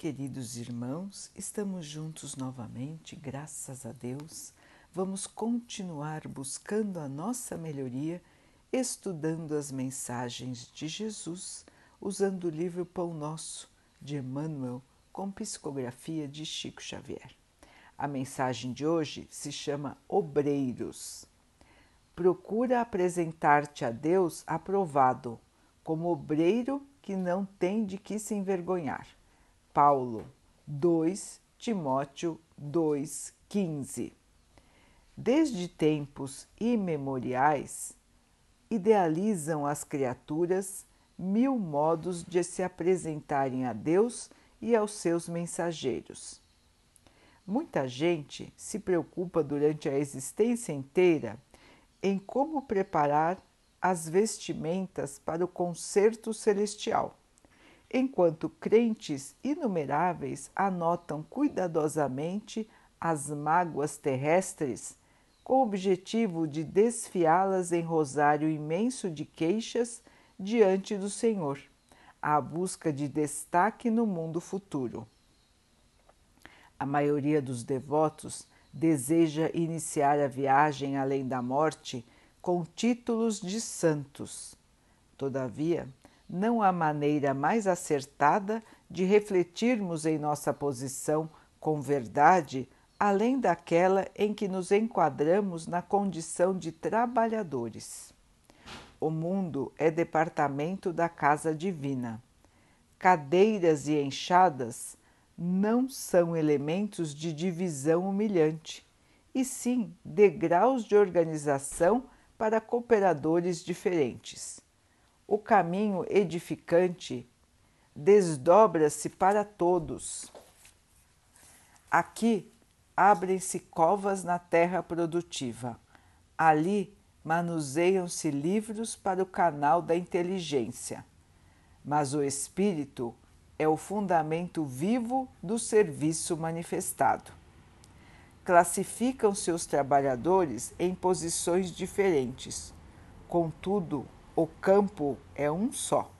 Queridos irmãos, estamos juntos novamente, graças a Deus. Vamos continuar buscando a nossa melhoria, estudando as mensagens de Jesus, usando o livro Pão Nosso de Emmanuel, com psicografia de Chico Xavier. A mensagem de hoje se chama Obreiros. Procura apresentar-te a Deus aprovado, como obreiro que não tem de que se envergonhar Paulo 2 Timóteo 2,15 Desde tempos imemoriais, idealizam as criaturas mil modos de se apresentarem a Deus e aos seus mensageiros. Muita gente se preocupa durante a existência inteira em como preparar as vestimentas para o concerto celestial enquanto crentes inumeráveis anotam cuidadosamente as mágoas terrestres com o objetivo de desfiá-las em rosário imenso de queixas diante do Senhor, à busca de destaque no mundo futuro. A maioria dos devotos deseja iniciar a viagem além da morte com títulos de santos. Todavia, não há maneira mais acertada de refletirmos em nossa posição com verdade além daquela em que nos enquadramos na condição de trabalhadores. O mundo é departamento da casa divina. Cadeiras e enxadas não são elementos de divisão humilhante, e sim degraus de organização para cooperadores diferentes o caminho edificante desdobra-se para todos. Aqui abrem-se covas na terra produtiva. Ali manuseiam-se livros para o canal da inteligência. Mas o espírito é o fundamento vivo do serviço manifestado. Classificam-se os trabalhadores em posições diferentes. Contudo, o campo é um só.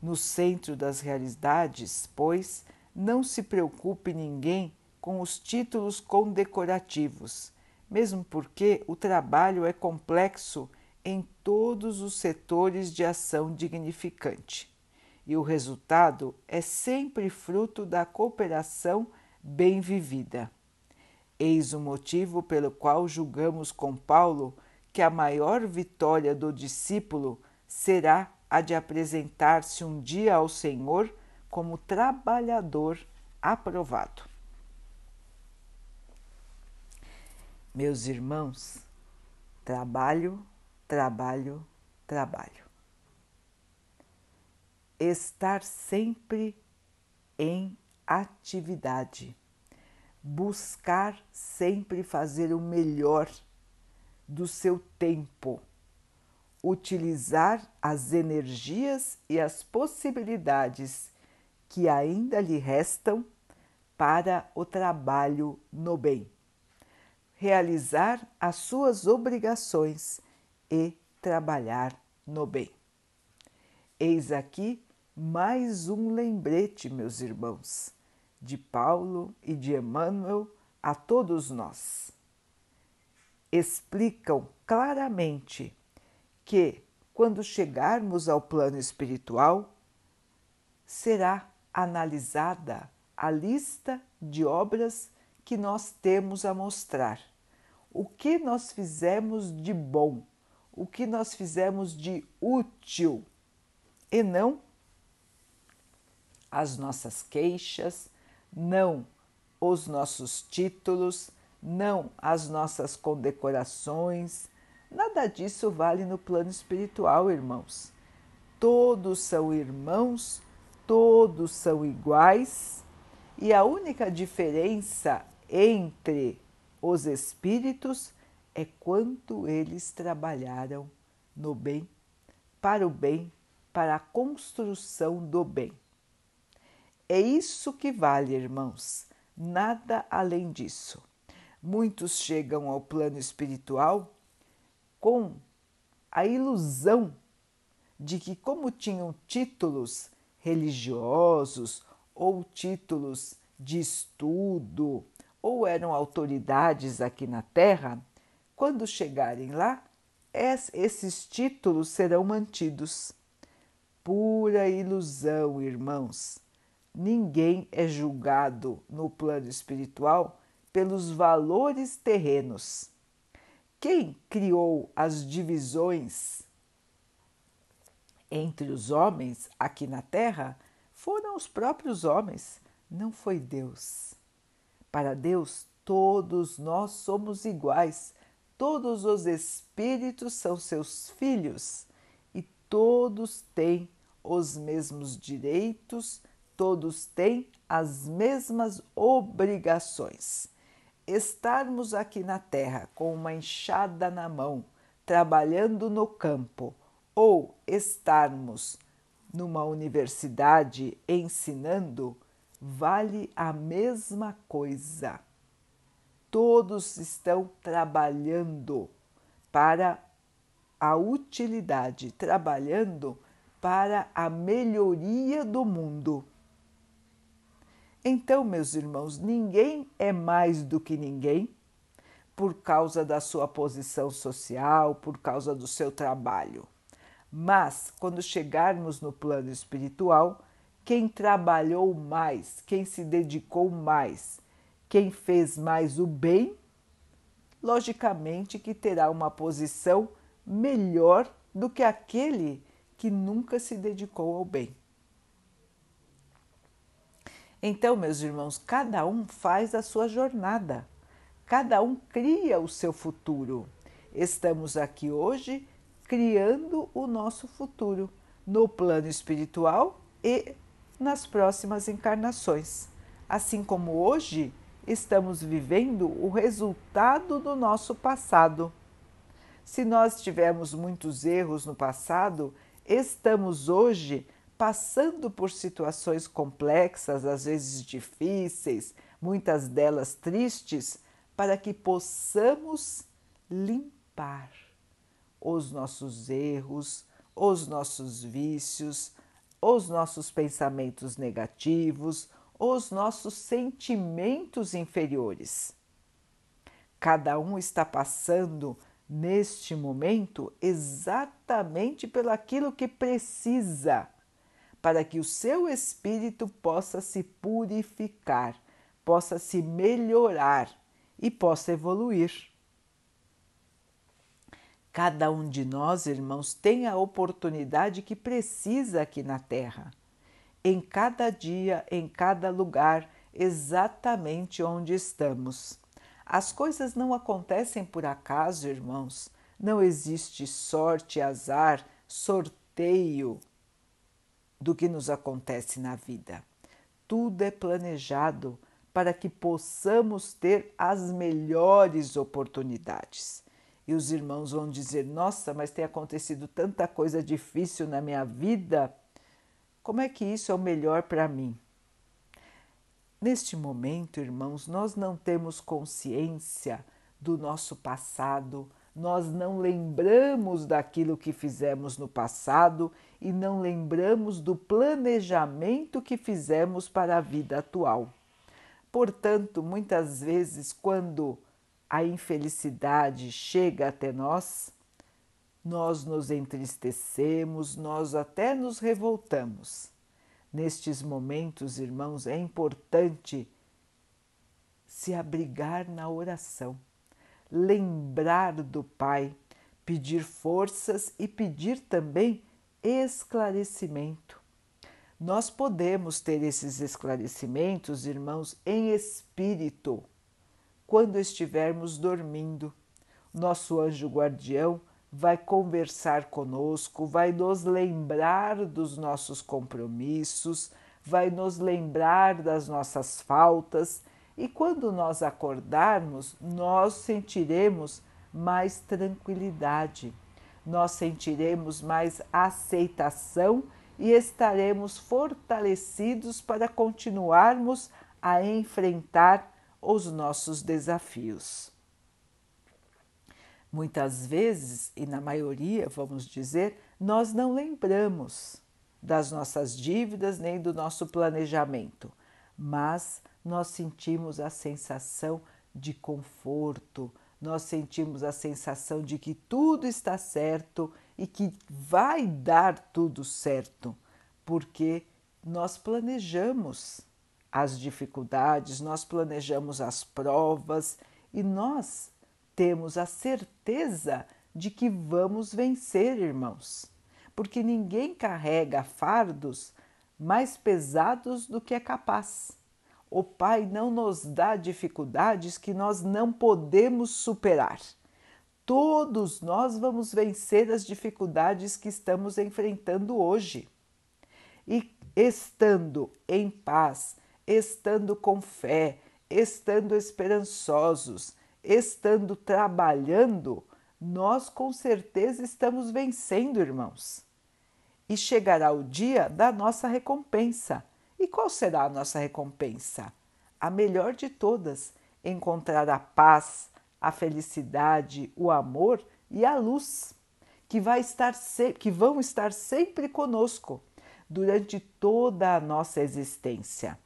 No centro das realidades, pois, não se preocupe ninguém com os títulos condecorativos, mesmo porque o trabalho é complexo em todos os setores de ação dignificante e o resultado é sempre fruto da cooperação bem vivida. Eis o motivo pelo qual julgamos com Paulo que a maior vitória do discípulo será a de apresentar-se um dia ao Senhor como trabalhador aprovado. Meus irmãos, trabalho, trabalho, trabalho. Estar sempre em atividade, buscar sempre fazer o melhor do seu tempo, utilizar as energias e as possibilidades que ainda lhe restam para o trabalho no bem, realizar as suas obrigações e trabalhar no bem. Eis aqui mais um lembrete, meus irmãos, de Paulo e de Emmanuel a todos nós explicam claramente que, quando chegarmos ao plano espiritual, será analisada a lista de obras que nós temos a mostrar. O que nós fizemos de bom, o que nós fizemos de útil, e não as nossas queixas, não os nossos títulos, não as nossas condecorações. Nada disso vale no plano espiritual, irmãos. Todos são irmãos, todos são iguais, e a única diferença entre os espíritos é quanto eles trabalharam no bem, para o bem, para a construção do bem. É isso que vale, irmãos, nada além disso. Muitos chegam ao plano espiritual com a ilusão de que, como tinham títulos religiosos ou títulos de estudo ou eram autoridades aqui na Terra, quando chegarem lá, esses títulos serão mantidos. Pura ilusão, irmãos. Ninguém é julgado no plano espiritual pelos valores terrenos. Quem criou as divisões entre os homens aqui na Terra foram os próprios homens, não foi Deus. Para Deus, todos nós somos iguais, todos os espíritos são seus filhos e todos têm os mesmos direitos, todos têm as mesmas obrigações. Estarmos aqui na terra com uma enxada na mão, trabalhando no campo, ou estarmos numa universidade ensinando, vale a mesma coisa. Todos estão trabalhando para a utilidade, trabalhando para a melhoria do mundo. Então, meus irmãos, ninguém é mais do que ninguém por causa da sua posição social, por causa do seu trabalho. Mas, quando chegarmos no plano espiritual, quem trabalhou mais, quem se dedicou mais, quem fez mais o bem, logicamente que terá uma posição melhor do que aquele que nunca se dedicou ao bem. Então, meus irmãos, cada um faz a sua jornada, cada um cria o seu futuro. Estamos aqui hoje criando o nosso futuro no plano espiritual e nas próximas encarnações. Assim como hoje estamos vivendo o resultado do nosso passado. Se nós tivemos muitos erros no passado, estamos hoje passando por situações complexas, às vezes difíceis, muitas delas tristes, para que possamos limpar os nossos erros, os nossos vícios, os nossos pensamentos negativos, os nossos sentimentos inferiores. Cada um está passando neste momento exatamente pelo aquilo que precisa para que o seu espírito possa se purificar, possa se melhorar e possa evoluir. Cada um de nós, irmãos, tem a oportunidade que precisa aqui na Terra, em cada dia, em cada lugar, exatamente onde estamos. As coisas não acontecem por acaso, irmãos. Não existe sorte, azar, sorteio, do que nos acontece na vida. Tudo é planejado para que possamos ter as melhores oportunidades. E os irmãos vão dizer: Nossa, mas tem acontecido tanta coisa difícil na minha vida. Como é que isso é o melhor para mim? Neste momento, irmãos, nós não temos consciência do nosso passado, nós não lembramos daquilo que fizemos no passado e não lembramos do planejamento que fizemos para a vida atual. Portanto, muitas vezes, quando a infelicidade chega até nós, nós nos entristecemos, nós até nos revoltamos. Nestes momentos, irmãos, é importante se abrigar na oração lembrar do Pai, pedir forças e pedir também esclarecimento. Nós podemos ter esses esclarecimentos, irmãos, em espírito, quando estivermos dormindo. Nosso anjo guardião vai conversar conosco, vai nos lembrar dos nossos compromissos, vai nos lembrar das nossas faltas e quando nós acordarmos, nós sentiremos mais tranquilidade, nós sentiremos mais aceitação e estaremos fortalecidos para continuarmos a enfrentar os nossos desafios. Muitas vezes, e na maioria, vamos dizer, nós não lembramos das nossas dívidas nem do nosso planejamento, mas nós sentimos a sensação de conforto, nós sentimos a sensação de que tudo está certo e que vai dar tudo certo, porque nós planejamos as dificuldades, nós planejamos as provas e nós temos a certeza de que vamos vencer, irmãos, porque ninguém carrega fardos mais pesados do que é capaz. O Pai não nos dá dificuldades que nós não podemos superar. Todos nós vamos vencer as dificuldades que estamos enfrentando hoje. E estando em paz, estando com fé, estando esperançosos, estando trabalhando, nós com certeza estamos vencendo, irmãos. E chegará o dia da nossa recompensa e qual será a nossa recompensa? A melhor de todas: encontrar a paz, a felicidade, o amor e a luz, que, vai estar que vão estar sempre conosco durante toda a nossa existência.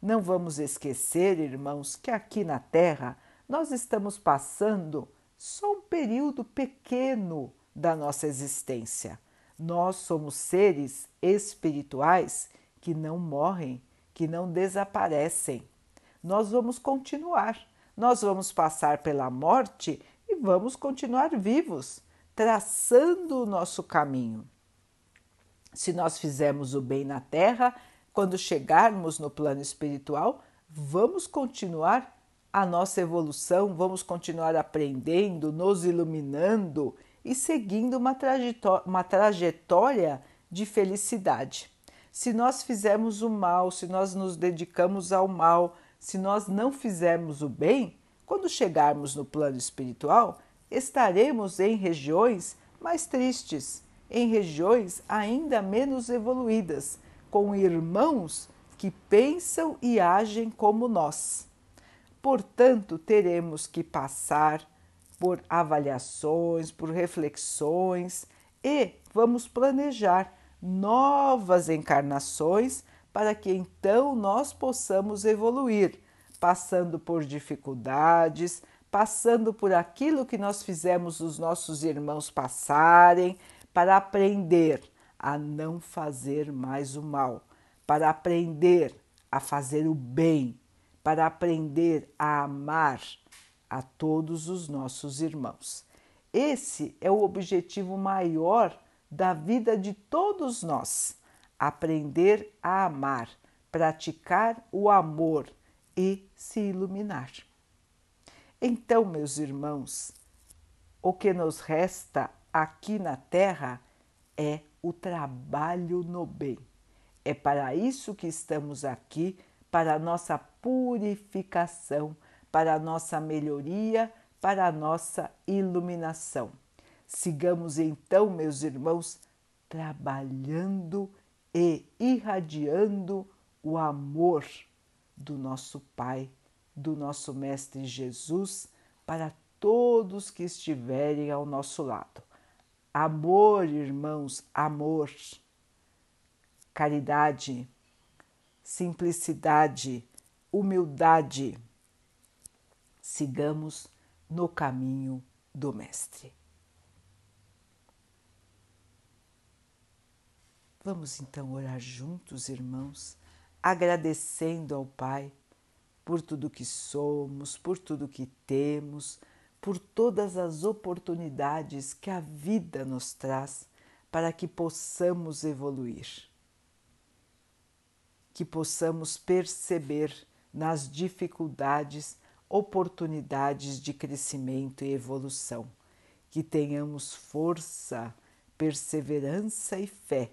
Não vamos esquecer, irmãos, que aqui na Terra nós estamos passando só um período pequeno da nossa existência. Nós somos seres espirituais que não morrem, que não desaparecem. Nós vamos continuar, nós vamos passar pela morte e vamos continuar vivos, traçando o nosso caminho. Se nós fizermos o bem na terra, quando chegarmos no plano espiritual, vamos continuar a nossa evolução, vamos continuar aprendendo, nos iluminando e seguindo uma trajetória, uma trajetória de felicidade se nós fizermos o mal, se nós nos dedicamos ao mal, se nós não fizermos o bem, quando chegarmos no plano espiritual, estaremos em regiões mais tristes, em regiões ainda menos evoluídas, com irmãos que pensam e agem como nós. Portanto, teremos que passar por avaliações, por reflexões e vamos planejar novas encarnações para que então nós possamos evoluir, passando por dificuldades, passando por aquilo que nós fizemos os nossos irmãos passarem, para aprender a não fazer mais o mal, para aprender a fazer o bem, para aprender a amar a todos os nossos irmãos. Esse é o objetivo maior da vida de todos nós. Aprender a amar, praticar o amor e se iluminar. Então, meus irmãos, o que nos resta aqui na Terra é o trabalho no bem. É para isso que estamos aqui, para a nossa purificação, para a nossa melhoria, para a nossa iluminação. Sigamos então, meus irmãos, trabalhando e irradiando o amor do nosso Pai, do nosso Mestre Jesus para todos que estiverem ao nosso lado. Amor, irmãos, amor, caridade, simplicidade, humildade. Sigamos no caminho do Mestre. Vamos então orar juntos, irmãos, agradecendo ao Pai por tudo que somos, por tudo que temos, por todas as oportunidades que a vida nos traz para que possamos evoluir, que possamos perceber nas dificuldades oportunidades de crescimento e evolução, que tenhamos força, perseverança e fé